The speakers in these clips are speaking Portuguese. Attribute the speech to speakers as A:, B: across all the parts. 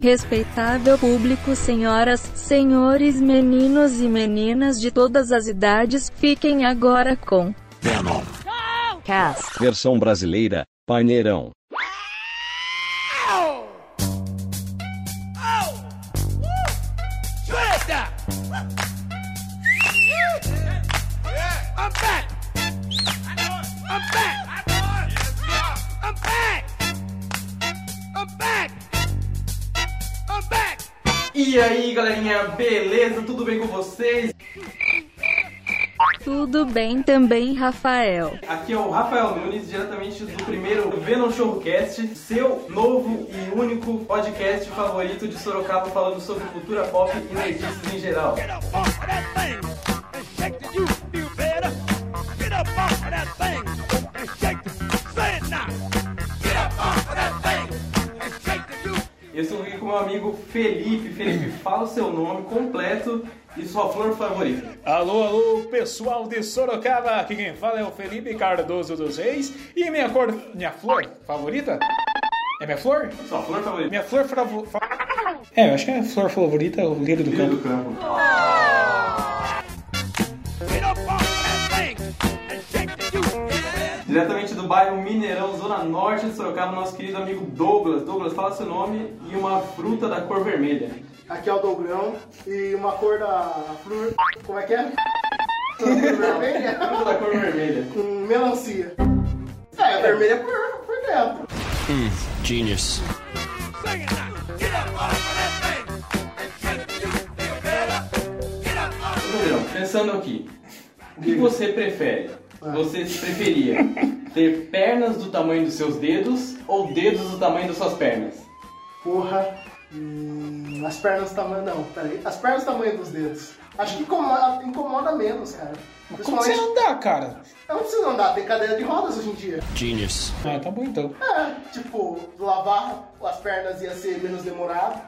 A: Respeitável público, senhoras, senhores, meninos e meninas de todas as idades, fiquem agora com
B: Venom.
A: Cast.
C: Versão brasileira, Paineirão.
D: E aí, galerinha, beleza? Tudo bem com vocês?
A: Tudo bem também, Rafael.
D: Aqui é o Rafael Nunes, diretamente do primeiro Venom Showcast, seu novo e único podcast favorito de Sorocaba, falando sobre cultura pop e notícias em geral.
E: Get
D: Eu estou aqui com meu amigo Felipe. Felipe, fala o seu nome completo e sua flor favorita.
F: Alô, alô, pessoal de Sorocaba, aqui quem fala é o Felipe Cardoso dos Reis e minha cor, minha flor favorita? É minha flor?
D: Sua flor favorita?
F: Minha flor favorita. É, eu acho que a flor favorita é o lírio do campo.
D: do campo. Diretamente do bairro Mineirão, Zona Norte de Sorocaba, nosso querido amigo Douglas. Douglas, fala seu nome e uma fruta da cor vermelha.
G: Aqui é o Dogrão e uma cor da flor. Como é que é? Cor vermelha
D: Fruta da cor vermelha.
G: com melancia. É, vermelha por, por dentro.
B: Genius.
E: Off of
D: Verão, pensando aqui, o que você prefere? Você preferia ter pernas do tamanho dos seus dedos ou dedos do tamanho das suas pernas?
G: Porra. Hum, as pernas do tamanho. Não, peraí. As pernas do tamanho dos dedos. Acho que incomoda, incomoda menos, cara.
F: Como você andar, cara?
G: Eu não preciso andar, tem cadeira de rodas hoje em dia.
B: Genius.
F: Ah, tá bom então.
G: É, tipo, lavar as pernas ia ser menos demorado.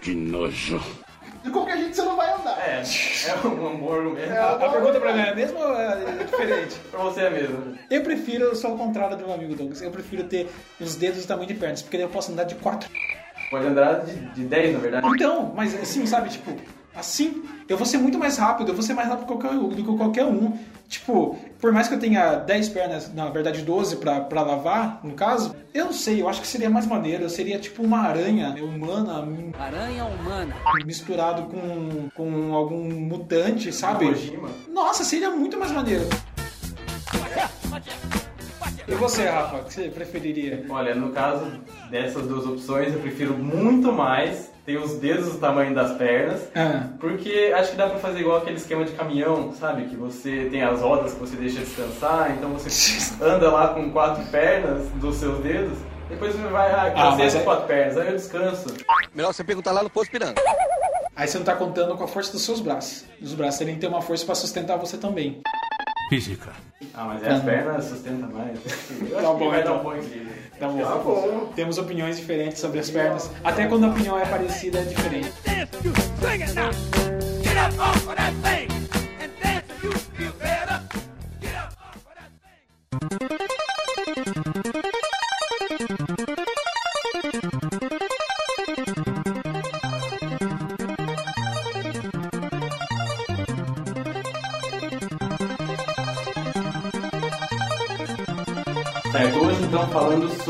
B: Que nojo.
G: De qualquer jeito você não vai andar.
D: É, é um amor argumento.
G: É,
F: A pergunta pra mim é a mesma ou é diferente?
D: Pra você é mesmo.
F: Eu prefiro, eu sou ao contrário do meu amigo Douglas, eu prefiro ter os dedos do tamanho de pernas, porque daí eu posso andar de quatro.
D: Pode andar de, de 10, na verdade.
F: Então, mas assim, sabe, tipo, assim, eu vou ser muito mais rápido, eu vou ser mais rápido que qualquer, do que qualquer um. Tipo, por mais que eu tenha 10 pernas, na verdade 12 pra, pra lavar, no caso, eu não sei, eu acho que seria mais maneiro, eu seria tipo uma aranha humana. Aranha humana. Misturado com, com algum mutante, sabe? Nossa, seria muito mais maneiro. E você, Rafa, o que você preferiria?
D: Olha, no caso dessas duas opções, eu prefiro muito mais ter os dedos do tamanho das pernas.
F: Ah,
D: Porque acho que dá pra fazer igual aquele esquema de caminhão, sabe? Que você tem as rodas que você deixa descansar, então você anda lá com quatro pernas dos seus dedos, depois você vai, ah,
F: Ah,
D: cansei essas
F: é-
D: quatro pernas, aí eu descanso.
B: Melhor você perguntar lá no Posto Piranga.
F: aí você não tá contando com a força dos seus braços. Os braços teriam que ter uma força pra sustentar você também.
D: Ah, mas é as pernas sustentam mais.
F: Tá bom,
D: vai
F: então.
D: dar um bom equilíbrio.
F: Tá bom.
G: Tá bom.
F: Temos opiniões diferentes sobre as pernas. Até quando a opinião é parecida, é diferente.
E: Get up off of that thing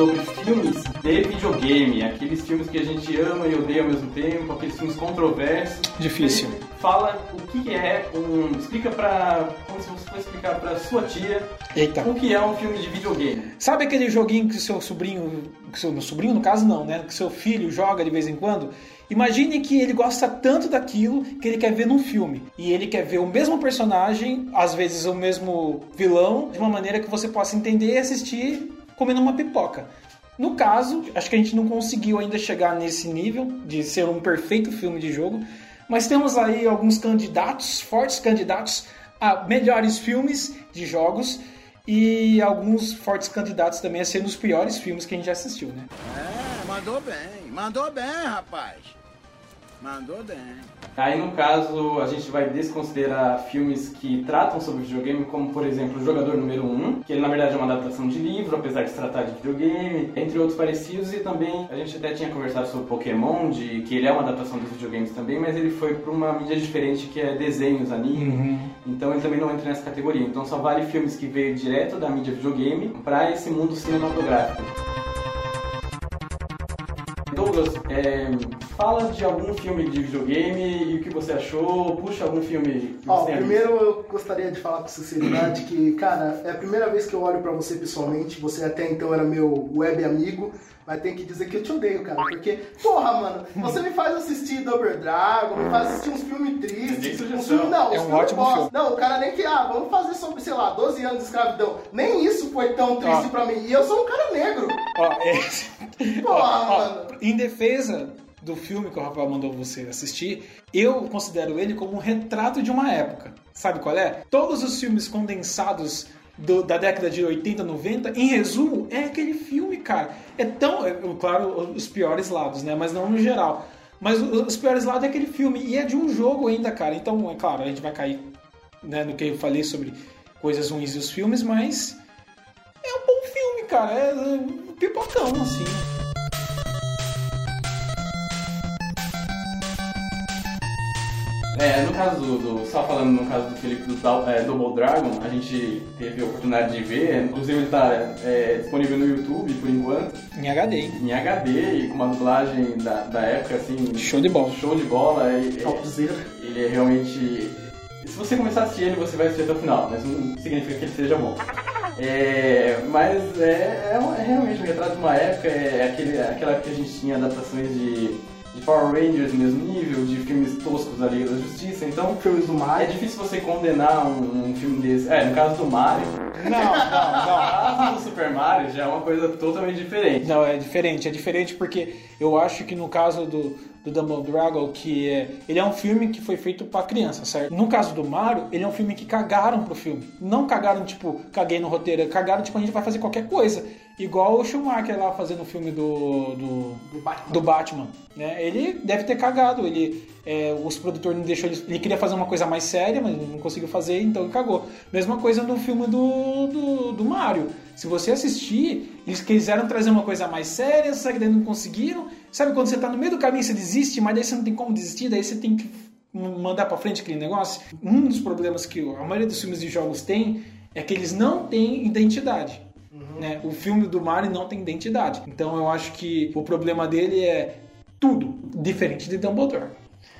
D: sobre filmes de videogame, aqueles filmes que a gente ama e odeia ao mesmo tempo, aqueles filmes controversos.
F: Difícil.
D: Fala o que é um. Explica pra. Como se você fosse explicar pra sua tia
F: Eita.
D: o que é um filme de videogame.
F: Sabe aquele joguinho que seu sobrinho, que seu sobrinho no caso não, né, que seu filho joga de vez em quando? Imagine que ele gosta tanto daquilo que ele quer ver num filme e ele quer ver o mesmo personagem, às vezes o mesmo vilão, de uma maneira que você possa entender e assistir comendo uma pipoca. No caso, acho que a gente não conseguiu ainda chegar nesse nível de ser um perfeito filme de jogo, mas temos aí alguns candidatos, fortes candidatos a melhores filmes de jogos e alguns fortes candidatos também a ser um dos piores filmes que a gente já assistiu, né?
H: É, mandou bem, mandou bem, rapaz. Mandou bem.
D: Aí, no caso, a gente vai desconsiderar filmes que tratam sobre videogame, como, por exemplo, O Jogador Número 1, que ele, na verdade, é uma adaptação de livro, apesar de se tratar de videogame, entre outros parecidos, e também a gente até tinha conversado sobre Pokémon, de que ele é uma adaptação dos videogames também, mas ele foi para uma mídia diferente, que é desenhos, anime, então ele também não entra nessa categoria. Então só vale filmes que veio direto da mídia videogame para esse mundo cinematográfico. Douglas, é, fala de algum filme de videogame e o que você achou. Puxa algum filme que
G: Ó,
D: você
G: primeiro eu gostaria de falar com sinceridade que, cara, é a primeira vez que eu olho pra você pessoalmente. Você até então era meu web amigo, mas tem que dizer que eu te odeio, cara. Porque, porra, mano, você me faz assistir Double Dragon, me faz assistir uns filmes tristes. Uns filmes, não,
F: É um ótimo
G: bosta.
F: filme.
G: Não, o cara nem que, ah, vamos fazer sobre, sei lá, 12 anos de escravidão. Nem isso foi tão triste
F: Ó.
G: pra mim. E eu sou um cara negro.
F: Ó, esse-
G: Porra,
F: ó, ó,
G: mano.
F: em defesa do filme que o Rafael mandou você assistir, eu considero ele como um retrato de uma época. Sabe qual é? Todos os filmes condensados do- da década de 80, 90, em resumo, é aquele filme, cara. É tão. é, claro, os piores lados, né? Mas não no geral. Mas os piores lados é aquele filme. E é de um jogo ainda, cara. Então, é claro, a gente vai cair né, no que eu falei sobre coisas ruins dos filmes, mas. É um bom filme, cara. É, é pipocão, assim.
D: É, no caso do, do- Só falando no caso do Felipe do é, Double Dragon, a gente teve a oportunidade de ver, inclusive ele está disponível no YouTube por enquanto,
F: Em HD,
D: em HD e com uma dublagem da, da época assim.
F: Show de bola.
D: Show de bola. E,
G: Topzera.
D: ele é realmente. Se você começar a assistir ele, você vai assistir até o final, mas não significa que ele seja bom. É, mas é, é, um- é realmente um retrato de uma época, é aquele, aquela época que a gente tinha adaptações de, de Power Rangers no mesmo nível, de filmes toscos da Liga da Justiça, então
G: Filmes do
D: é
G: Mario.
D: difícil você condenar um, um filme desse. É, no caso do Mario,
F: Não, não,
D: no caso do Super Mario já é uma coisa totalmente diferente.
F: não. Não, é diferente. É diferente porque eu acho que no caso do, do Double Dragon, que é, ele é um filme que foi feito pra criança, certo? No caso do Mario, ele é um filme que cagaram pro filme. Não cagaram, tipo, caguei no roteiro. Cagaram, tipo, a gente vai fazer qualquer coisa. Igual o Schumacher lá fazendo o filme do, do,
G: Do Batman.
F: do Batman, né? Ele deve ter cagado, ele, é, os produtores não deixou ele, ele queria fazer uma coisa mais séria, mas não conseguiu fazer, então ele cagou. Mesma coisa no filme do, do, do Mario. Se você assistir, eles quiseram trazer uma coisa mais séria, só que daí não conseguiram. Sabe quando você tá no meio do caminho você desiste, mas daí você não tem como desistir, daí você tem que mandar pra frente aquele negócio? Um dos problemas que a maioria dos filmes de jogos tem é que eles não têm identidade. Né? O filme do Mario não tem identidade. Então eu acho que o problema dele é tudo diferente de Dumbledore.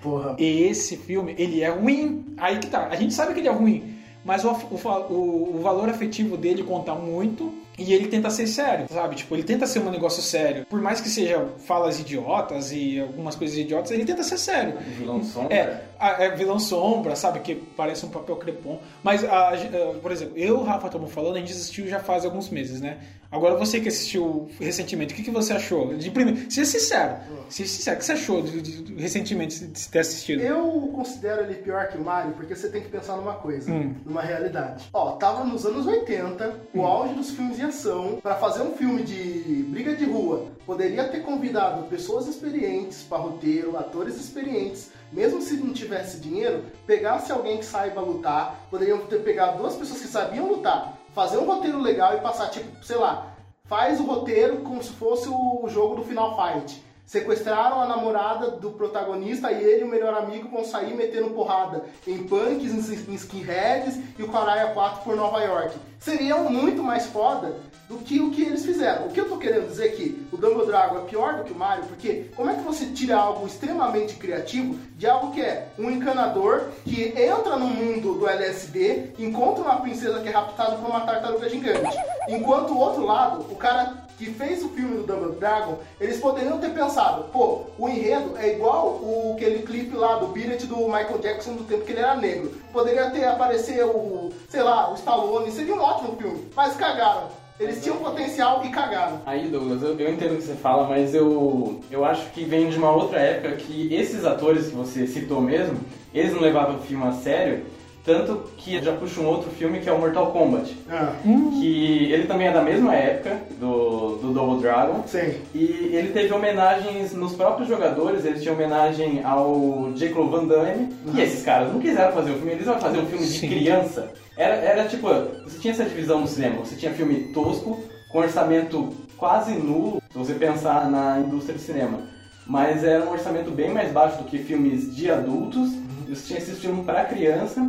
G: Porra.
F: E esse filme, ele é ruim. Aí que tá. A gente sabe que ele é ruim, mas o, o, o- valor afetivo dele conta muito e ele tenta ser sério, sabe? Tipo, ele tenta ser um negócio sério. Por mais que seja falas idiotas e algumas coisas idiotas, ele tenta ser sério.
D: O vilão sombra.
F: É, a- é vilão sombra, sabe? Que parece um papel crepom. Mas, a- a- por exemplo, eu e o Rafa estamos falando, a gente assistiu já faz alguns meses, né? Agora você que assistiu recentemente, o que, que você achou? De primeiro, seja sincero. Seja sincero, o que você achou de, de- recentemente de ter assistido?
G: Eu considero ele pior que o Mario porque você tem que pensar numa coisa,
F: Hum.
G: numa realidade. Ó, tava nos anos 80, o auge dos filmes de ação. Pra fazer um filme de briga de rua, poderia ter convidado pessoas experientes para roteiro, atores experientes. Mesmo se não tivesse dinheiro, pegasse alguém que saiba lutar, poderiam ter pegado duas pessoas que sabiam lutar, fazer um roteiro legal e passar, tipo, sei lá, faz o roteiro como se fosse o jogo do Final Fight. Sequestraram a namorada do protagonista e ele e o melhor amigo vão sair metendo porrada em punks, em skinheads e o Caralho 4 por Nova York. Seria muito mais foda do que o que eles fizeram. O que eu tô querendo dizer é que o Double Dragon é pior do que o Mario, porque como é que você tira algo extremamente criativo de algo que é um encanador que entra no mundo do LSD, encontra uma princesa que é raptada por uma tartaruga gigante. Enquanto o outro lado, o cara que fez o filme do Double Dragon, eles poderiam ter pensado, pô, o enredo é igual o aquele clipe lá do Beat do Michael Jackson do tempo que ele era negro. Poderia ter aparecer o, sei lá, o Stallone, seria um ótimo filme, mas cagaram. Eles tinham potencial e cagaram.
D: Aí, Douglas, eu, eu entendo o que você fala, mas eu, eu acho que vem de uma outra época que esses atores que você citou mesmo, eles não levavam o filme a sério Tanto que já puxa um outro filme que é o Mortal Kombat.
G: Ah,
D: Que ele também é da mesma época do, do Double Dragon.
G: sim.
D: E ele teve homenagens nos próprios jogadores, eles tinham homenagem ao Jean-Claude Van Damme. E esses caras não quiseram fazer o filme, eles vão fazer um filme de
F: Sim.
D: criança. Era, era tipo, você tinha essa divisão no cinema, você tinha filme tosco, com orçamento quase nulo, se você pensar na indústria de cinema. Mas era um orçamento bem mais baixo do que filmes de adultos. Você tinha esses filmes para criança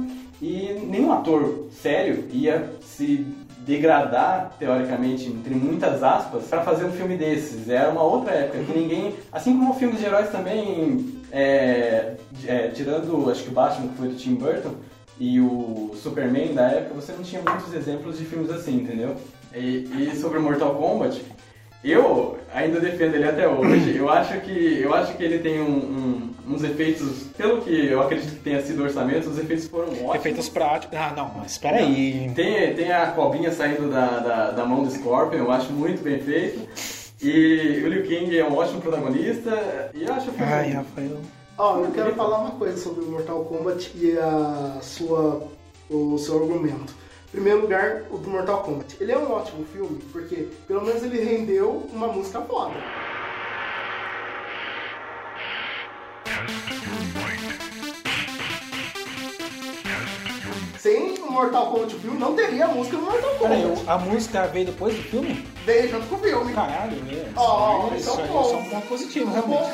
D: e nenhum ator sério ia se degradar, teoricamente, entre muitas aspas, para fazer um filme desses. Era uma outra época que ninguém. Assim como filmes de heróis também, é, é, tirando acho que o Batman, que foi do Tim Burton, e o Superman da época, você não tinha muitos exemplos de filmes assim, entendeu? E, e sobre Mortal Kombat, eu ainda defendo ele até hoje. Eu acho que, eu acho que ele tem um- um- uns efeitos, pelo que eu acredito que tenha sido o orçamento, os efeitos foram ótimos.
F: Efeitos práticos. Ah, não, mas espera aí.
D: Tem, tem a cobrinha saindo da, da, da mão do Scorpion, eu acho muito bem feito. E o Liu Kang é um ótimo protagonista. E eu acho filme.
F: Ai, Rafael.
G: Ó, eu quero falar uma coisa sobre o Mortal Kombat e a sua, o seu argumento. Em primeiro lugar, o do Mortal Kombat. Ele é um ótimo filme, porque pelo menos ele rendeu uma música foda. Mortal Kombat o filme, não teria a música do Mortal Kombat.
F: a música veio depois do filme?
G: Veio junto com o filme.
F: Caralho, é.
G: Ó,
F: isso,
G: então bom.
F: é um ponto positivo, realmente.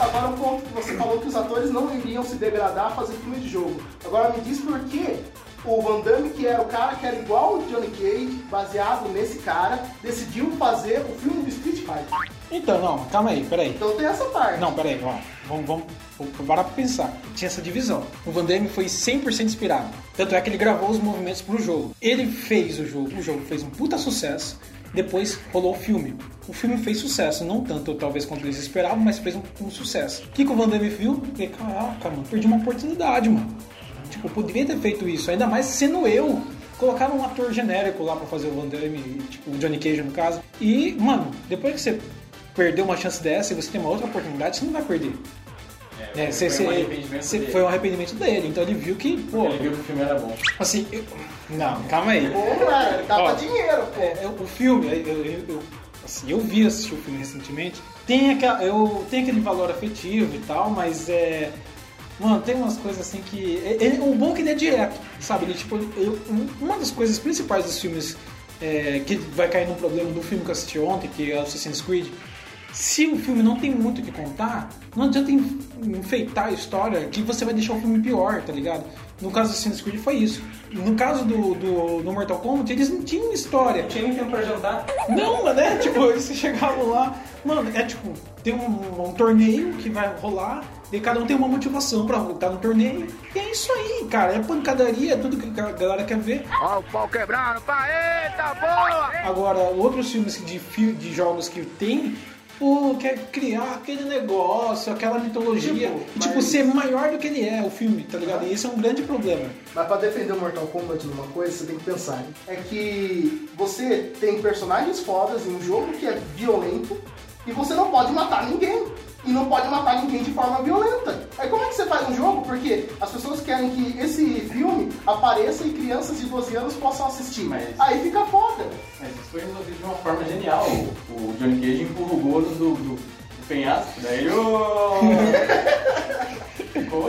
G: Agora um ponto que você falou que os atores não iriam se degradar a fazer filme de jogo. Agora me diz por que o Van Damme, que era o cara que era igual o Johnny Cage, baseado nesse cara, decidiu fazer o filme do Street Fighter.
F: Então, não, calma aí, peraí.
G: Então tem essa parte.
F: Não, peraí, ó. Vamos, vamos, vamos parar pra pensar. Tinha essa divisão. O Van Damme foi 100% inspirado. Tanto é que ele gravou os movimentos pro jogo. Ele fez o jogo, o jogo fez um puta sucesso. Depois rolou o filme. O filme fez sucesso, não tanto talvez quanto eles esperavam, mas fez um, um sucesso. O que, que o Van Damme viu? Ele, caraca, mano, perdi uma oportunidade, mano. Tipo, eu poderia ter feito isso, ainda mais sendo eu. Colocaram um ator genérico lá pra fazer o Van Damme, tipo o Johnny Cage no caso. E, mano, depois que você perdeu uma chance dessa e você tem uma outra oportunidade, você não vai perder. É, você,
D: foi um arrependimento
F: foi um arrependimento dele, então ele viu que, pô,
D: Ele viu que o filme era bom.
F: assim, eu- não, calma aí.
G: Dá
F: Ó,
G: pra dinheiro, pô.
F: É, eu- o filme, eu, eu- eu- assim, eu vi assistir o filme recentemente. Tem, aquela, eu, tem aquele valor afetivo e tal, mas é. Mano, tem umas coisas assim que. é- o bom é que ele é direto, sabe? Ele, tipo, uma das coisas principais dos filmes é, que vai cair num problema do filme que eu assisti ontem, que é o Assassin's Creed. Se o filme não tem muito o que contar, não adianta en- enfeitar a história que você vai deixar o filme pior, tá ligado? No caso do Assassin's Creed foi isso. No caso do, do, do Mortal Kombat, eles não tinham história.
D: Não tinha nem tempo pra jantar.
F: Não, né? Tipo, eles chegavam lá. Mano, é tipo, tem um, um torneio que vai rolar, e cada um tem uma motivação pra lutar no torneio. E é isso aí, cara. É pancadaria, é tudo que a galera quer ver.
E: Ó o pau quebrando, pá, eita boa!
F: Agora, outros filmes de, de jogos que tem, pô, quer criar aquele negócio, aquela mitologia,
G: Tipo,
F: e tipo,
G: mas-
F: ser maior do que ele é, o filme, tá ligado? E esse é um grande problema.
G: Mas pra defender o Mortal Kombat numa coisa, você tem que pensar. É que você tem personagens fodas em um jogo que é violento e você não pode matar ninguém. E não pode matar ninguém de forma violenta. Aí como é que você faz um jogo? Porque as pessoas querem que esse filme apareça e crianças de 12 anos possam assistir.
D: Mas-
G: Aí fica foda.
D: Mas isso foi resolvido de uma forma genial. O, o Johnny Cage empurra o gordo do, do, do penhasco, daí ele.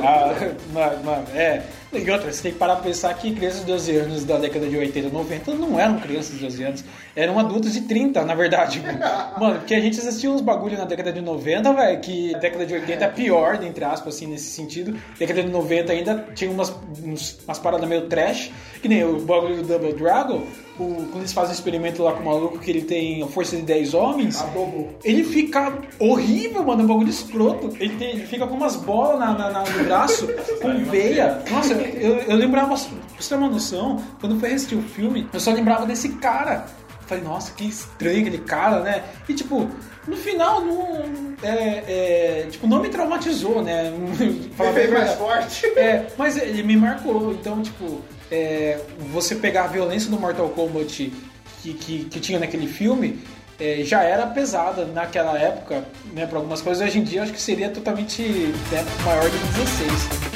F: Ah, mano, mano, é. E outra, você tem que parar pra pensar que crianças de 12 anos da década de 80 90 não eram crianças de 12 anos, eram adultos de 30, na verdade. Mano, porque a gente assistia uns bagulho na década de 90, velho, que a década de 80 é pior, entre aspas, assim, nesse sentido. Década de 90 ainda tinha umas, umas paradas meio trash, que nem o bagulho do Double Dragon, o- quando eles fazem um experimento lá com o maluco que ele tem a força de 10 homens.
G: A bobo.
F: Ele fica horrível, mano, é um bagulho escroto. Ele, tem- ele fica com umas bolas na, na- na- no braço, com veia. Nossa, eu, eu lembrava, pra você ter uma noção, quando eu fui assistir o filme, eu só lembrava desse cara. Falei, nossa, que estranho aquele cara, né? E tipo, no final, não, é, é, tipo, não me traumatizou, né?
G: Fez mais forte.
F: É, mas ele me marcou. Então, tipo, é, você pegar a violência do Mortal Kombat que, que, que tinha naquele filme é, já era pesada naquela época, né, para algumas coisas. Hoje em dia, acho que seria totalmente né, maior do que 16.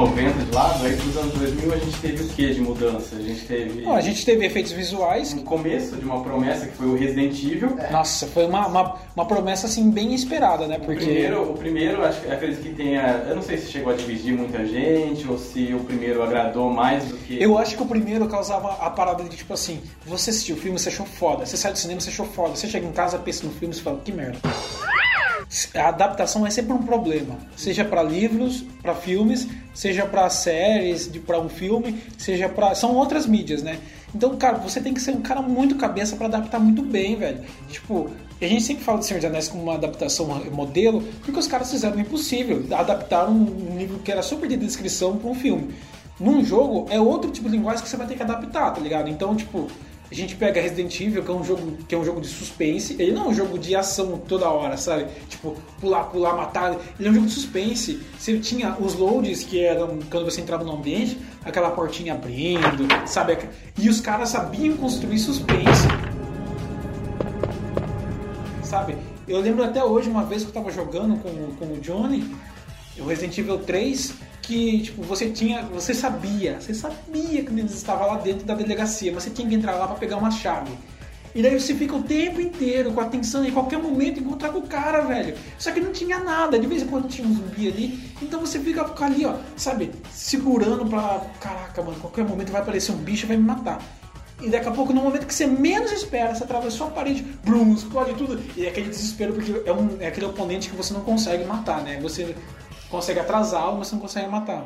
D: 90 de lado, aí dos anos 2000 a gente teve o que de mudança? A gente teve
F: Bom, a gente teve efeitos visuais.
D: um começo de uma promessa que foi o Resident Evil.
F: Nossa, foi uma, uma, uma promessa assim bem esperada, né?
D: O
F: Porque
D: primeiro, o primeiro, acho que acredito que tenha. Eu não sei se chegou a dividir muita gente ou se o primeiro agradou mais do que.
F: eu acho que o primeiro causava a parada de tipo assim: você assistiu o filme, você achou foda. Você sai do cinema, você achou foda. Você chega em casa, pensa no filme e fala: que merda. A adaptação é sempre um problema, seja para livros, para filmes, seja para séries, para um filme, seja para são outras mídias, né? Então, cara, você tem que ser um cara muito cabeça para adaptar muito bem, velho. Tipo, a gente sempre fala de Senhor dos Anéis como uma adaptação modelo, porque os caras fizeram o impossível, adaptaram um livro que era super de descrição para um filme. Num jogo é outro tipo de linguagem que você vai ter que adaptar, tá ligado? Então, tipo, a gente pega Resident Evil, que é um jogo, que é um jogo de suspense. Ele não é um jogo de ação toda hora, sabe? Tipo, pular, pular, matar. Ele é um jogo de suspense. Você tinha os loads, que eram quando você entrava no ambiente, aquela portinha abrindo, sabe? E os caras sabiam construir suspense. Sabe? Eu lembro até hoje, uma vez que eu tava jogando com, com o Johnny, o Resident Evil 3, que tipo, você tinha. Você sabia, você sabia que eles estavam lá dentro da delegacia, mas você tinha que entrar lá para pegar uma chave. E daí você fica o tempo inteiro com atenção em qualquer momento encontrar com o cara, velho. Só que não tinha nada, de vez em quando tinha um zumbi ali. Então você fica ali, ó, sabe, segurando pra. Caraca, mano, qualquer momento vai aparecer um bicho e vai me matar. E daqui a pouco, no momento que você menos espera, você atravessou a parede, brum, explode tudo. E é aquele desespero, porque é, um, é aquele oponente que você não consegue matar, né? Você consegue atrasá-lo, mas não consegue matar.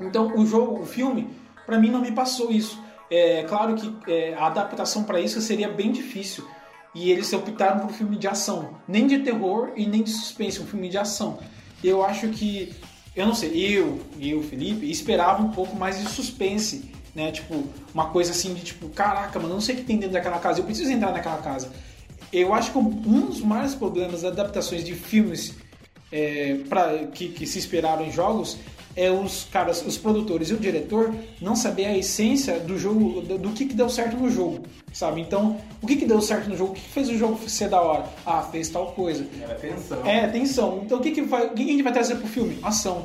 F: Então, o jogo, o filme, pra mim não me passou isso. É claro que é, a adaptação pra isso seria bem difícil. E eles optaram por um filme de ação. Nem de terror e nem de suspense, um filme de ação. Eu acho que, eu não sei, eu e o Felipe esperava um pouco mais de suspense né? Tipo, uma coisa assim de tipo, caraca, mano, não sei o que tem dentro daquela casa, eu preciso entrar naquela casa. Eu acho que um dos maiores problemas das adaptações de filmes é, pra, que, que se esperaram em jogos é os caras, os produtores e o diretor não saber a essência do jogo, do, do que, que deu certo no jogo, sabe? Então, o que, que deu certo no jogo? O que, que fez o jogo ser da hora? Ah, fez tal coisa.
D: Era tensão.
F: É, tensão. Então o que, que, vai, o que que a gente vai trazer pro filme? Ação.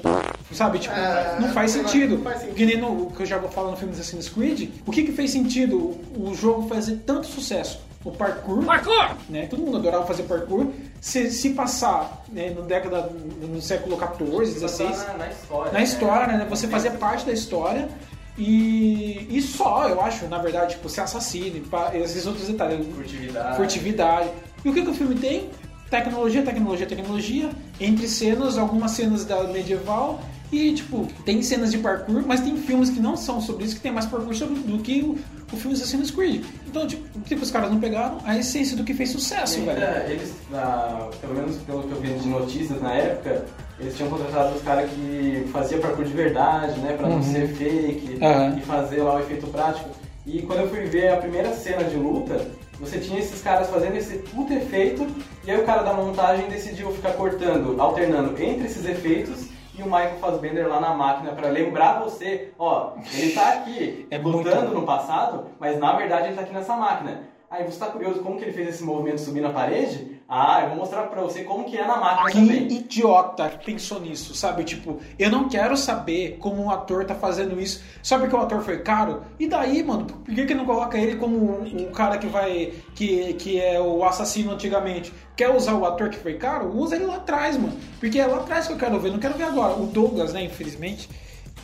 F: Sabe? Tipo,
G: É,
F: não faz
G: não
F: sentido.
G: faz sentido.
F: Que nem no o que eu já vou falar no filme Assassin's Creed. O que, que fez sentido o, o jogo fazer tanto sucesso? O parkour. Parkour! Né? Todo mundo adorava fazer parkour. Se, se passar né, no década, no século XIV, XVI,
D: na, na história.
F: na história, né? Você fazer parte da história. E, e só, eu acho, na verdade, tipo, ser assassino, esses outros detalhes.
D: Furtividade.
F: Furtividade. E o que, que o filme tem? Tecnologia, tecnologia, tecnologia. Entre cenas, algumas cenas da medieval. E, tipo, tem cenas de parkour, mas tem filmes que não são sobre isso, que tem mais parkour sobre, do que o, filme Assassin's Creed. Então, tipo, o que que os caras não pegaram? A essência do que fez sucesso, velho.
D: ainda eles, na- pelo menos pelo que eu vi de notícias na época, eles tinham contratado os caras que faziam parkour de verdade, né? Pra não
F: Uhum.
D: ser fake
F: Aham.
D: e fazer lá o efeito prático. E quando eu fui ver a primeira cena de luta, você tinha esses caras fazendo esse puto efeito, e aí o cara da montagem decidiu ficar cortando, alternando entre esses efeitos e o Michael Fassbender lá na máquina pra lembrar você, ó, ele tá aqui
F: É
D: lutando no passado, mas na verdade ele tá aqui nessa máquina. Aí você tá curioso como que ele fez esse movimento subir na parede? Ah, eu vou mostrar pra você como que é na máquina
F: Que
D: também.
F: idiota que pensou nisso, sabe? Tipo, eu não quero saber como um ator tá fazendo isso só porque o ator foi caro. E daí, mano, por que, que não coloca ele como o, o cara que vai. Que, que é o assassino antigamente? Quer usar o ator que foi caro? Usa ele lá atrás, mano. Porque é lá atrás que eu quero ver, não quero ver agora. O Douglas, né, infelizmente,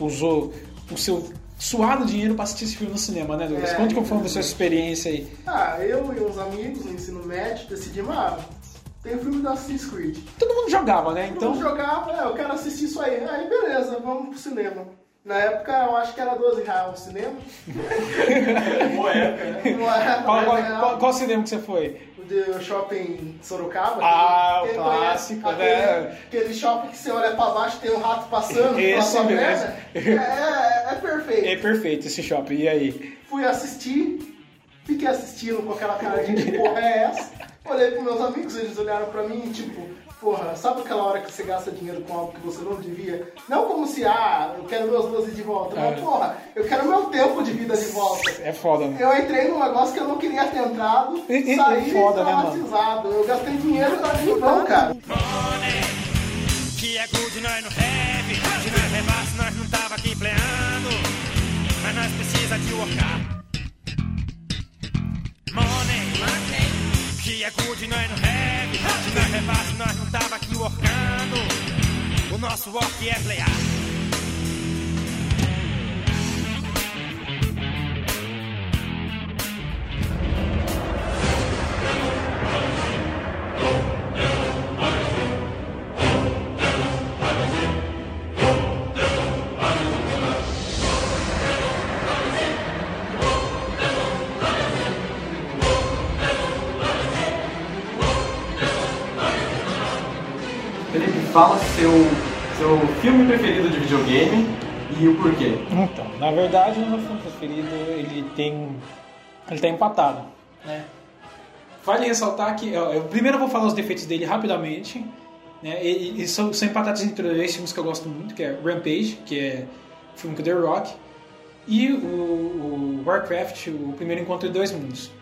F: usou o seu suado dinheiro pra assistir esse filme no cinema, né, Douglas?
G: É,
F: Conte como foi a sua experiência aí.
G: Ah, eu e uns amigos no ensino médio decidimos, ah, tem o filme do Assassin's Creed.
F: Todo mundo jogava, né?
G: Então
F: Então,
G: jogava, é, eu quero assistir isso aí. Aí beleza, vamos pro cinema. Na época eu acho que era 12 reais o cinema.
D: Boa época, né?
F: Qual,
G: 10
F: qual, qual- qual cinema que você foi?
G: O de shopping Sorocaba.
F: Ah, o clássico,
G: aquele,
F: né?
G: Aquele shopping que você olha pra baixo tem um rato passando
F: Esse
G: sua
F: mesmo.
G: É, é, é perfeito.
F: É perfeito esse shopping, e aí?
G: Fui assistir, fiquei assistindo com aquela cara de que porra é essa? Olhei pros meus amigos, eles olharam pra mim, tipo, porra, sabe aquela hora que você gasta dinheiro com algo que você não devia? Não como se, ah, eu quero meus 12 de volta, mas
F: É.
G: porra, eu quero meu tempo de vida de volta.
F: É foda, né?
G: Eu entrei num negócio que eu não queria ter entrado,
F: E- e-
G: saí
F: é foda, né, mano?
G: traumatizado. Eu gastei dinheiro e não, cara.
E: Que é good, nós não have. Se nós levasse, nós não tava aqui pleando. Mas nós precisa de workar. É good, nós não have. Se nós levasse, nós não tava aqui workando. O nosso work é playar.
D: Seu, seu filme preferido de videogame e o porquê.
F: Então, na verdade, o meu filme preferido, ele tem... Ele tá empatado, né? Vale ressaltar que... ó, Eu, primeiro vou falar os defeitos dele rapidamente, né? E, e são, são empatados entre dois filmes que eu gosto muito, que é Rampage, que é o filme com The Rock, e o, o Warcraft, o Primeiro Encontro de Dois Mundos.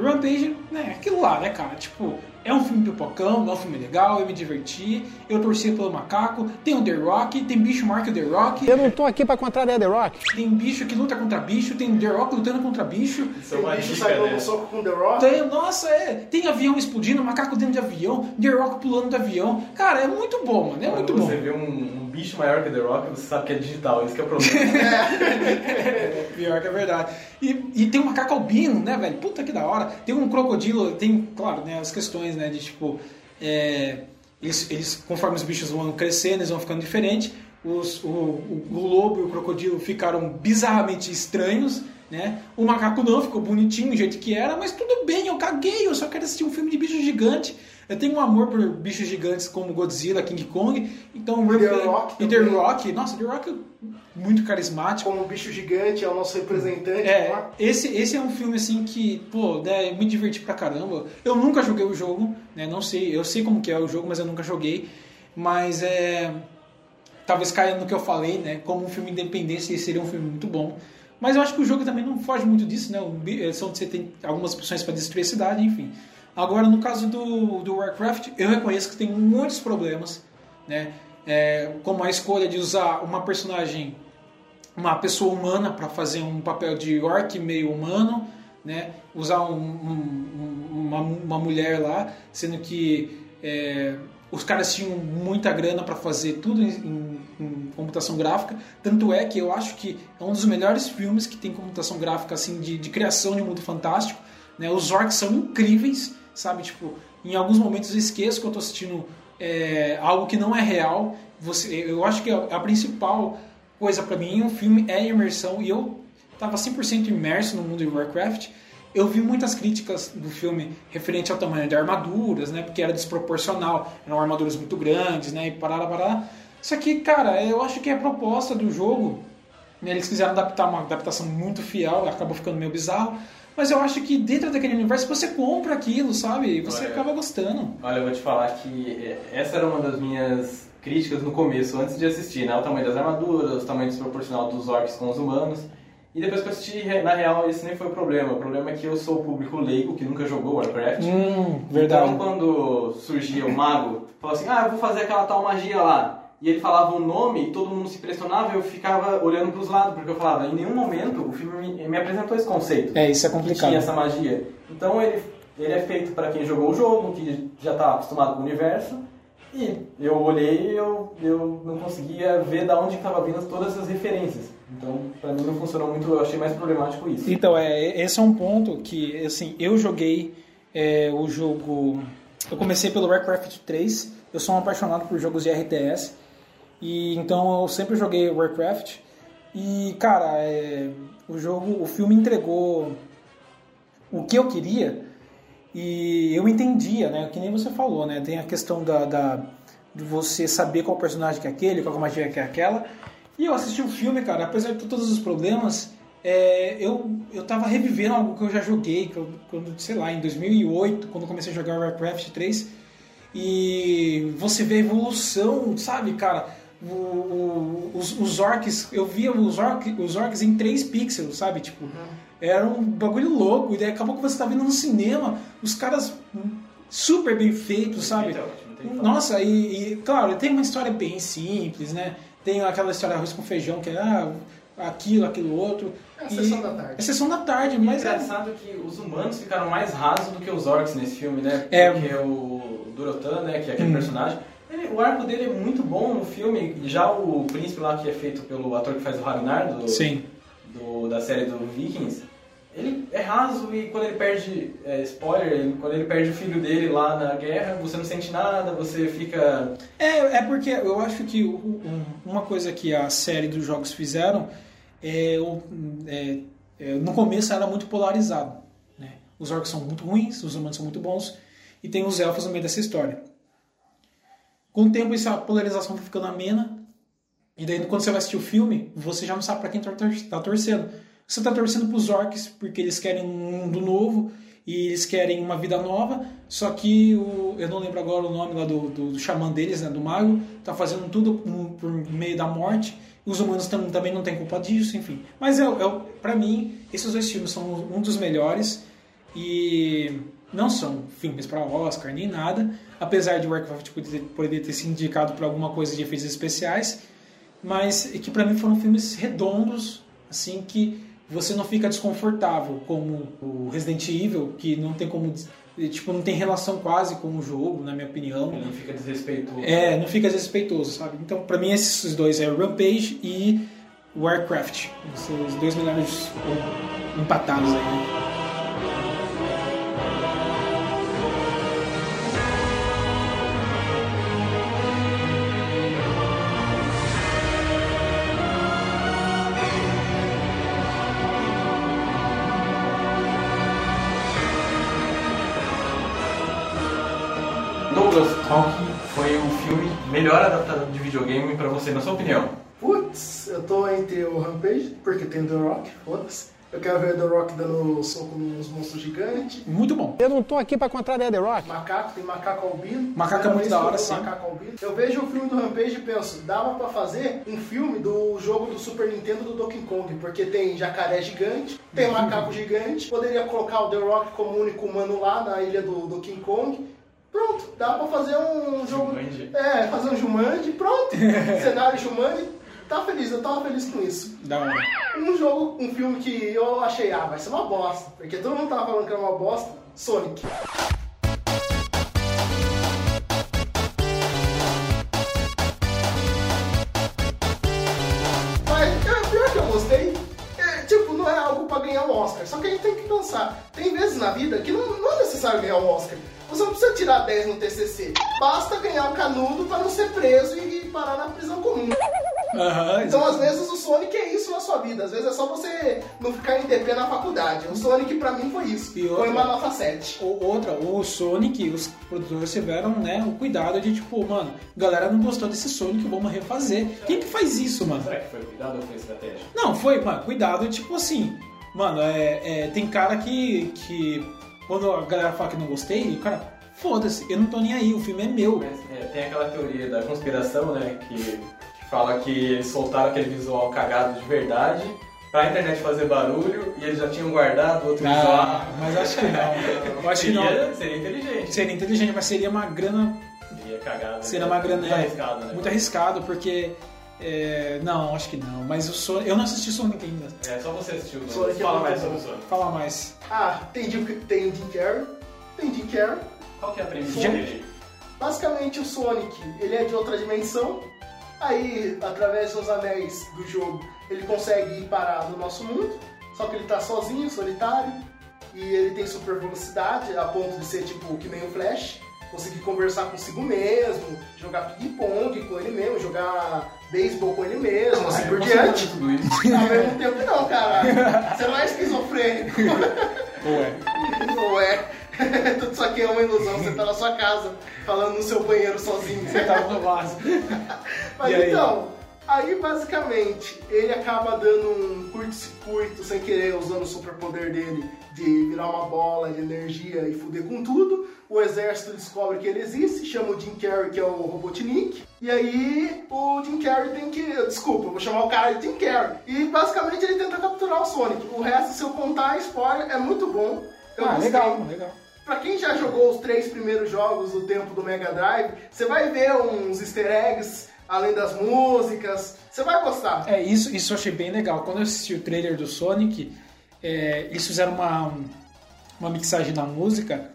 F: Rampage, né, aquilo lá, né, cara? Tipo, é um filme pipocão, é um filme legal, eu me diverti, eu torci pelo macaco, tem o The Rock, tem bicho maior que o The Rock,
H: Eu não tô aqui pra contrariar The Rock.
F: tem bicho que luta contra bicho, tem The Rock lutando contra bicho.
D: Isso é uma
G: o bicho
D: dica,
G: saiu
D: né?
G: no soco com The Rock.
F: Tem, nossa, é, tem avião explodindo, macaco dentro de avião, The Rock pulando do avião. Cara, é muito bom, mano, é
D: Quando
F: muito bom.
D: você vê um, um bicho maior que The Rock, você sabe que é digital, isso que é o problema.
F: Pior que é verdade. E, e tem um macaco albino, né, velho? Puta que da hora. Tem um crocodilo, tem, claro, né, as questões, né, de tipo. é, eles, eles, conforme os bichos vão crescendo, eles vão ficando diferentes. Os, o, o, o lobo e o crocodilo ficaram bizarramente estranhos, né? O macaco não, ficou bonitinho do jeito que era, mas tudo bem, eu caguei, eu só quero assistir um filme de bicho gigante. Eu tenho um amor por bichos gigantes como Godzilla, King Kong, então
G: The
F: Rampage-
G: Rock
F: e The. Rock, nossa, The Rock é muito carismático.
G: Como um bicho gigante, é o nosso representante.
F: É,
G: lá.
F: esse, esse é um filme assim que, pô, né, me diverti pra caramba. Eu nunca joguei o jogo, né? Não sei, eu sei como que é o jogo, mas eu nunca joguei. Mas é. Talvez caia no que eu falei, né? Como um filme independente, esse seria um filme muito bom. Mas eu acho que o jogo também não foge muito disso, né? O São você tem algumas opções para destruir a cidade, enfim. Agora, no caso do, do Warcraft, eu reconheço que tem muitos problemas, né? É, como a escolha de usar uma personagem uma pessoa humana para fazer um papel de orc meio humano, né? Usar um- um- um- uma, uma mulher lá, sendo que é, os caras tinham muita grana para fazer tudo em, em- em computação gráfica. Tanto é que eu acho que é um dos melhores filmes que tem computação gráfica assim de, de criação de mundo fantástico. Né? Os orcs são incríveis, sabe? Tipo, em alguns momentos eu esqueço que eu tô assistindo é, algo que não é real. Você, eu acho que a, a principal coisa para mim um filme é a imersão e eu tava 100% imerso no mundo de Warcraft. Eu vi muitas críticas do filme referente ao tamanho de armaduras, né? Porque era desproporcional, eram armaduras muito grandes, né? E parará, parará. Só que, cara, eu acho que a proposta do jogo, né, eles quiseram adaptar uma adaptação muito fiel, acabou ficando meio bizarro. Mas eu acho que dentro daquele universo você compra aquilo, sabe? E você
D: Olha.
F: acaba gostando.
D: Olha, eu vou te falar que é, essa era uma das minhas críticas no começo, antes de assistir, né? O tamanho das armaduras, o tamanho desproporcional dos orcs com os humanos. E depois que eu assisti, na real, esse nem foi o problema. O problema é que eu sou o público leigo, que nunca jogou Warcraft.
F: Hum, verdade.
D: Então, quando surgia o mago, falava assim, ah, eu vou fazer aquela tal magia lá. E ele falava o nome e todo mundo se impressionava e eu ficava olhando para os lados, porque eu falava, em nenhum momento o filme me, me apresentou esse conceito.
F: É, isso é complicado.
D: tinha essa magia. Então ele, ele é feito para quem jogou o jogo, que já está acostumado com o universo. E eu olhei e eu, eu não conseguia ver da onde estava vindo todas as referências. Então, para mim não funcionou muito, eu achei mais problemático isso.
F: Então, é, esse é um ponto que, assim, eu joguei é, o jogo Eu comecei pelo Warcraft 3. Eu sou um apaixonado por jogos de RTS. E então eu sempre joguei Warcraft. E, cara, é, o jogo, o filme entregou o que eu queria e eu entendia, né? Que nem você falou, né? Tem a questão da, da de você saber qual personagem que é aquele, qual magia que é aquela. E eu assisti o filme, cara, apesar de todos os problemas, é, eu, eu tava revivendo algo que eu já joguei, que eu, quando, sei lá, em 2008, quando comecei a jogar Warcraft 3. E você vê a evolução, sabe, cara? O, o, os, os orcs, eu via os, orc, os orcs em 3 pixels, sabe? Tipo, era um bagulho louco. E daí acabou que você tá vendo no cinema, os caras super bem feitos, sabe?
D: Então.
F: Nossa, e, e, claro, tem uma história bem simples, né? Tem aquela história arroz com feijão, que é ah, aquilo, aquilo outro.
G: É a
F: E-
G: sessão da tarde.
F: É sessão da tarde,
D: E
F: mas
D: é
F: é,
D: engraçado que os humanos ficaram mais rasos do que os orcs nesse filme, né?
F: É.
D: Porque o Durotan, né, que é aquele
F: Hum.
D: personagem, ele- o arco dele é muito bom no filme. Já o príncipe lá, que é feito pelo ator que faz o Ragnar, do,
F: sim.
D: do- da série do Vikings, ele é raso e quando ele perde, é, spoiler, ele- quando ele perde o filho dele lá na guerra, você não sente nada, você fica...
F: É, é porque eu acho que o- um- uma coisa que a série dos jogos fizeram é, é- é, no começo era muito polarizado. Né? Os orcs são muito ruins, os humanos são muito bons, e tem os elfos no meio dessa história. Com o tempo essa polarização foi ficando amena, e daí quando você vai assistir o filme, você já não sabe para quem tá tá torcendo. Você tá torcendo pros orcs porque eles querem um mundo novo e eles querem uma vida nova, só que o, eu não lembro agora o nome lá do, do, do xamã deles, né, do mago, tá fazendo tudo por, meio da morte. Os humanos tam, também não têm culpa disso, enfim. Mas é, é, para mim, esses dois filmes são um dos melhores e não são filmes para Oscar nem nada, apesar de Warcraft poder, ter sido indicado para alguma coisa de efeitos especiais, mas que para mim foram filmes redondos, assim que você não fica desconfortável como o Resident Evil, que não tem como tipo não tem relação quase com o jogo, na minha opinião.
D: Ele fica desrespeitoso.
F: É, não fica desrespeitoso, sabe? Então, pra mim esses dois é Rampage e Warcraft, os dois melhores empatados aí. Né?
D: Videogame pra você, na sua opinião?
G: Putz, eu tô entre o Rampage, porque tem The Rock, foda-se. Eu quero ver The Rock dando soco nos monstros gigantes.
F: Muito bom.
H: Eu não tô aqui pra contrariar The Rock.
G: Macaco, tem macaco albino.
F: Macaco é muito da hora, sim.
G: Macaco albino. Eu vejo o filme do Rampage e penso, dava pra fazer um filme do jogo do Super Nintendo do Donkey Kong, porque tem jacaré gigante, tem macaco gigante, poderia colocar o The Rock como único humano lá na ilha do Donkey Kong. Pronto, dá pra fazer um jogo.
D: Jumanji.
G: É, fazer um Jumanji, pronto. Cenário Jumanji. Tá feliz, eu tava feliz com isso.
F: Da hora.
G: Um jogo, um filme que eu achei, ah, vai ser uma bosta. Porque todo mundo tava falando que era uma bosta. Sonic. Mas é pior que eu gostei. É, tipo, não é algo pra ganhar um Oscar. Só que a gente tem que pensar. Tem vezes na vida que não, não é necessário ganhar um Oscar. Você não precisa tirar 10 no TCC. Basta ganhar o canudo pra não ser preso e parar na prisão comum.
F: Aham,
G: Então, às vezes, o Sonic é isso na sua vida. Às vezes é só você não ficar em DP na faculdade. O Sonic, pra mim, foi isso.
F: E
G: Foi
F: outra-
G: uma nota 7.
F: O- Outra, o Sonic, os produtores tiveram né, o cuidado de tipo, mano, galera não gostou desse Sonic, vamos refazer. Quem que faz isso, mano?
D: Será que foi cuidado ou foi estratégia?
F: Não, foi, mano, cuidado, tipo assim, mano, é, é, tem cara que, que quando a galera fala que não gostei, o cara, foda-se, eu não tô nem aí, o filme é meu.
D: Mas, é, tem aquela teoria da conspiração, né? Que, que fala que eles soltaram aquele visual cagado de verdade pra internet fazer barulho e eles já tinham guardado outro
F: Ah,
D: visual.
F: mas acho que não. Eu acho que
D: seria,
F: não.
D: Seria inteligente.
F: Seria inteligente, mas seria uma grana,
D: Seria cagado.
F: seria uma grana
D: Muito
F: é,
D: arriscado, né?
F: muito arriscado, porque é, não, acho que não. Mas o Sonic, eu não assisti Sonic ainda.
D: É, só você assistiu. Né?
G: Sonic é
D: Fala mais sobre o Sonic.
F: Fala mais.
G: Ah, tem Jim, tem Jim Carrey. Tem Jim Carrey.
D: Qual que é a premissa dele?
G: Basicamente, o Sonic, ele é de outra dimensão. Aí, através dos anéis do jogo, ele consegue ir parar no nosso mundo. Só que ele tá sozinho, solitário. E ele tem super velocidade, a ponto de ser tipo que nem o Flash. Conseguir conversar consigo mesmo, jogar ping-pong com ele mesmo, jogar beisebol com ele mesmo, assim
D: Ah,
G: por diante.
D: tudo isso.
G: Ao mesmo tempo não, cara. Você não é esquizofrênico.
F: Ué.
G: Não é. Tudo isso aqui é uma ilusão. Você tá na sua casa, falando no seu banheiro sozinho.
F: Você tava no vaso.
G: Mas
F: E
G: então, aí basicamente ele acaba dando um curto-circuito sem querer, usando o superpoder dele de virar uma bola de energia e fuder com tudo. O exército descobre que ele existe, chama o Jim Carrey, que é o Robotnik. E aí o Jim Carrey tem que. Desculpa, vou chamar o cara de Jim Carrey. E basicamente ele tenta capturar o Sonic. O resto, se eu contar a spoiler, é muito bom. Eu
F: Ah,
G: gostei.
F: legal, legal.
G: Pra quem já jogou os três primeiros jogos do tempo do Mega Drive, você vai ver uns easter eggs, além das músicas. Você vai gostar.
F: É, isso, isso eu achei bem legal. Quando eu assisti o trailer do Sonic, é, eles fizeram uma, uma mixagem na música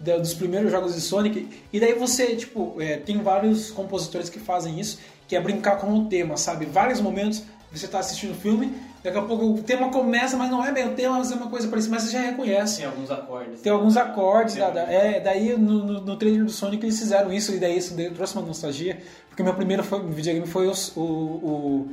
F: da- dos primeiros jogos de Sonic, e daí você, tipo, é, tem vários compositores que fazem isso, que é brincar com o tema, sabe? Vários momentos você tá assistindo o filme, daqui a pouco o tema começa, mas não é bem o tema, mas é uma coisa parecida, mas você já reconhece.
D: Tem alguns acordes.
F: Tem alguns acordes,
D: Tem
F: da, da- é, daí no, no, no trailer do Sonic eles fizeram isso, e daí isso daí trouxe uma nostalgia, porque meu primeiro foi- videogame foi os- o, o,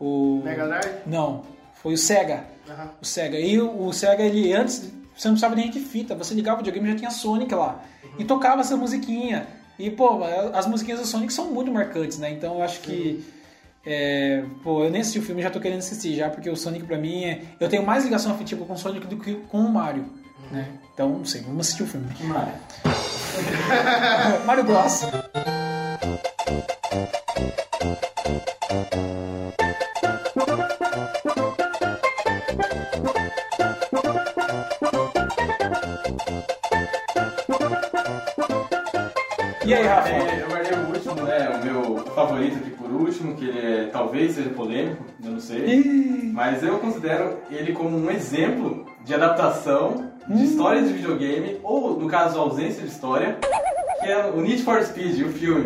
F: o...
G: Mega Drive?
F: Não, foi o Sega.
G: Aham.
F: O Sega. E o, o Sega, ele antes, você não precisava nem de fita, você ligava o videogame e já tinha Sonic lá. E tocava essa musiquinha. E, pô, as musiquinhas do Sonic são muito marcantes, né? Então eu acho que. É, pô, eu nem assisti o filme, já tô querendo assistir já, porque o Sonic pra mim é. Eu tenho mais ligação afetiva com o Sonic do que com o Mario. Né? Então, não sei, vamos assistir o filme.
D: Mario.
F: Mario Bros. E aí, Rafa?
D: Favorito aqui por último, que ele é, talvez seja polêmico, eu não sei.
F: Ih,
D: Mas eu considero ele como um exemplo de adaptação
F: Hum.
D: de história de videogame, ou no caso, ausência de história, que é o Need for Speed, o filme.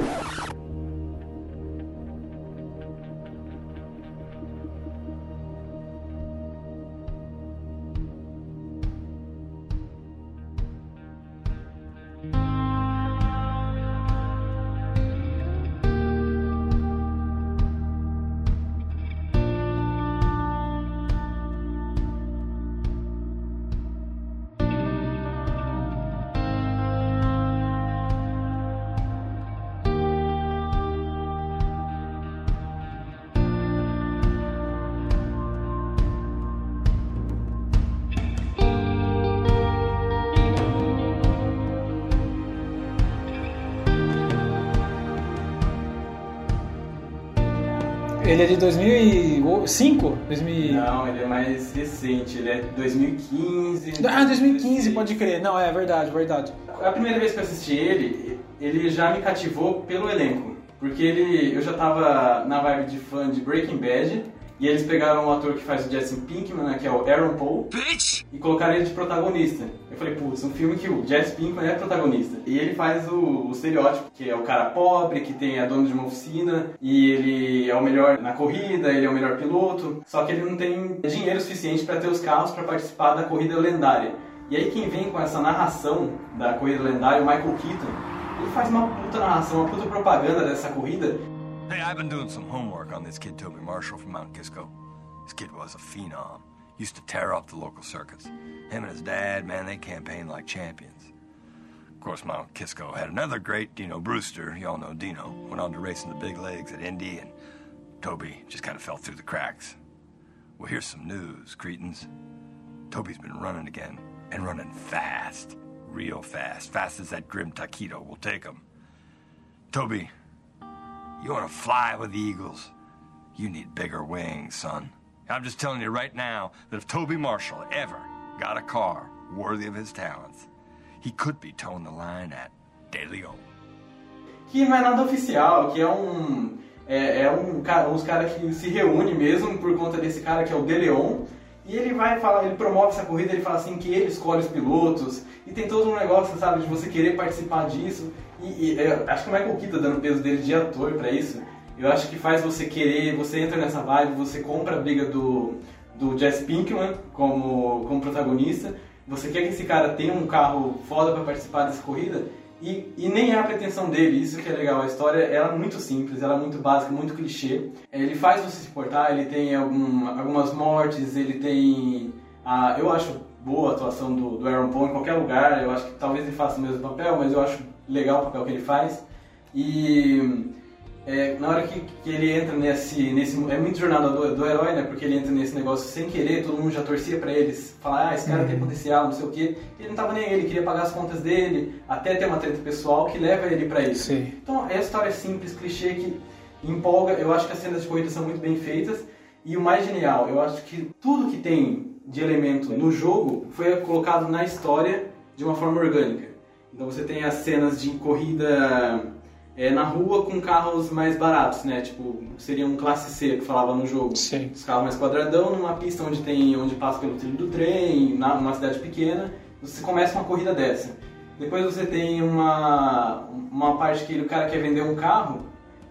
F: Ele é de 2005? 2000...
D: Não, ele é mais recente, ele é 2015.
F: Ah, 2015, pode crer. Não, é verdade, verdade.
D: A primeira vez que eu assisti ele, ele já me cativou pelo elenco. Porque ele, eu já tava na vibe de fã de Breaking Bad. E eles pegaram o ator que faz o Jesse Pinkman, né, que é o Aaron Paul, e colocaram ele de protagonista. Eu falei, putz, um filme que o Jesse Pinkman é protagonista. E ele faz o, o estereótipo, que é o cara pobre, que tem a dona de uma oficina, e ele é o melhor na corrida, ele é o melhor piloto, só que ele não tem dinheiro suficiente para ter os carros para participar da corrida lendária. E aí quem vem com essa narração da corrida lendária, o Michael Keaton, ele faz uma puta narração, uma puta propaganda dessa corrida,
I: Hey, I've been doing some homework on this kid Toby Marshall from Mount Kisco. This kid was a phenom. Used to tear up the local circuits. Him and his dad, man, they campaigned like champions. Of course, Mount Kisco had another great, Dino Brewster. You all know Dino. Went on to race in the big legs at Indy, and Toby just kind of fell through the cracks. Well, here's some news, Cretans. Toby's been running again, and running fast. Real fast. Fast as that grim taquito will take him. Toby, you want to fly with the Eagles? You need bigger wings, son. I'm just telling you right now that if Toby Marshall ever got a car worthy of his talents, he could be towing the line at De Leon.
D: que não é nada oficial, que é um. É, é um cara, uns caras que se reúne mesmo por conta desse cara que é o De Leon. E ele vai falar, ele promove essa corrida, ele fala assim que ele escolhe os pilotos. E tem todo um negócio, sabe, de você querer participar disso. E, e é, acho que o Michael Keaton dando peso dele de ator pra isso. Eu acho que faz você querer, você entra nessa vibe, você compra a briga do, do Jesse Pinkman como, como protagonista. Você quer que esse cara tenha um carro foda pra participar dessa corrida. E, e nem é a pretensão dele, isso que é legal. A história ela é muito simples, ela é muito básica, muito clichê. Ele faz você se importar, ele tem algum, algumas mortes, ele tem. A, eu acho boa a atuação do, do Aaron Paul em qualquer lugar. Eu acho que talvez ele faça o mesmo papel, mas eu acho legal o papel que ele faz. E é, na hora que, que, ele entra nesse, nesse. É muito jornada do, do, herói, né? Porque ele entra nesse negócio sem querer, todo mundo já torcia pra eles, falar, ah, esse cara tem potencial, não sei o quê. Ele não tava nem aí, ele queria pagar as contas dele, até ter uma treta pessoal que leva ele pra isso.
F: Sim.
D: Então é a história simples, clichê, que empolga. Eu acho que as cenas de corrida são muito bem feitas. E o mais genial, eu acho que tudo que tem de elemento no jogo foi colocado na história de uma forma orgânica. Então você tem as cenas de corrida é, na rua com carros mais baratos, né? Tipo, seria um classe C que falava no jogo.
F: Sim.
D: Os carros mais quadradão, numa pista onde tem onde passa pelo trilho do trem, na, numa cidade pequena, você começa uma corrida dessa. Depois você tem uma, uma parte que o cara quer vender um carro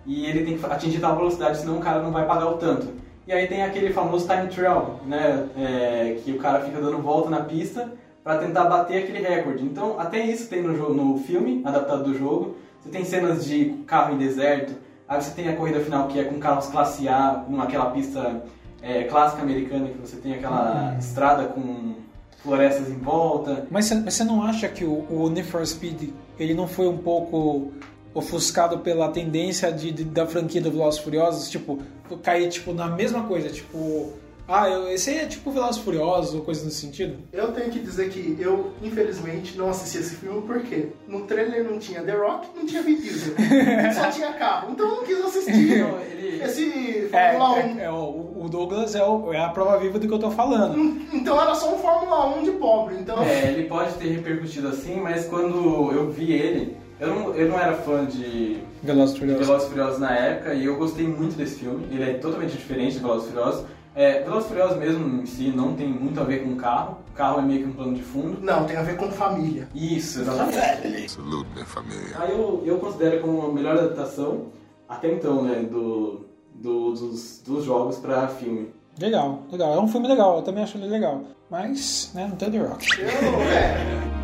D: e ele tem que atingir tal velocidade, senão o cara não vai pagar o tanto. E aí tem aquele famoso time trial, né? É, que o cara fica dando volta na pista para tentar bater aquele recorde. Então, até isso tem no, jogo, no filme adaptado do jogo. Você tem cenas de carro em deserto, aí você tem a corrida final que é com carros classe A, naquela pista é, clássica americana, que você tem aquela
F: Uhum.
D: estrada com florestas em volta.
F: Mas você, não acha que o, o Need for Speed ele não foi um pouco ofuscado pela tendência de, de- da franquia do Velozes Furiosos? Tipo, cair tipo, na mesma coisa, tipo... Ah, eu, esse aí é tipo Velozes e Furiosos ou coisa nesse sentido?
G: Eu tenho que dizer que eu, infelizmente, não assisti esse filme porque no trailer não tinha The Rock, não tinha Vin Diesel. só tinha carro. Então eu não quis assistir.
D: Então, ele-
G: Esse
F: É,
G: Fórmula 1.
F: é- é o, o Douglas é, o- é a prova viva do que eu tô falando.
G: Então era só um Fórmula 1 de pobre. Então.
D: É, ele pode ter repercutido assim, mas quando eu vi ele, eu não, eu não era fã de
F: Velozes Furiosos.
D: Velozes e Furiosos na época e eu gostei muito desse filme. Ele é totalmente diferente de Velozes e Furiosos. É, Velozes Furiosos mesmo em si não tem muito a ver com o carro. O carro é meio que um plano de fundo.
G: Não, tem a ver com família.
D: Isso, exatamente.
I: Salute, minha família.
D: Aí eu, eu considero como a melhor adaptação, até então, né, do, do- dos, dos jogos pra filme.
F: Legal, legal. É um filme legal, eu também acho ele legal. Mas, né, não tem The Rock.
G: Eu. É,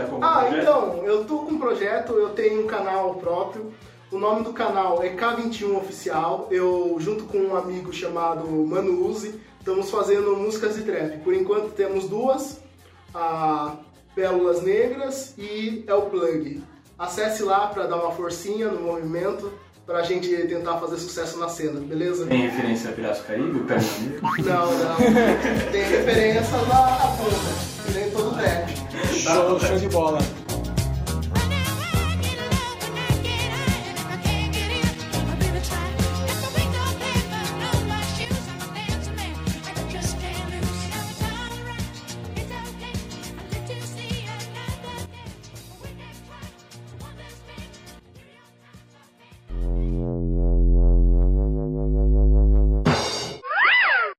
D: tá com algum
G: Ah,
D: projeto?
G: então, eu tô com um projeto, eu tenho um canal próprio. O nome do canal é K21 Oficial. Eu, junto com um amigo chamado Mano Uzi, estamos fazendo músicas de trap. Por enquanto temos duas, a Pérolas Negras e É o Plug. Acesse lá para dar uma forcinha no movimento, pra gente tentar fazer sucesso na cena, beleza?
D: Tem referência a Piratas do Caribe?
G: Não, não. Tem referência lá à ponta, que nem todo trap.
F: Show, show de bola.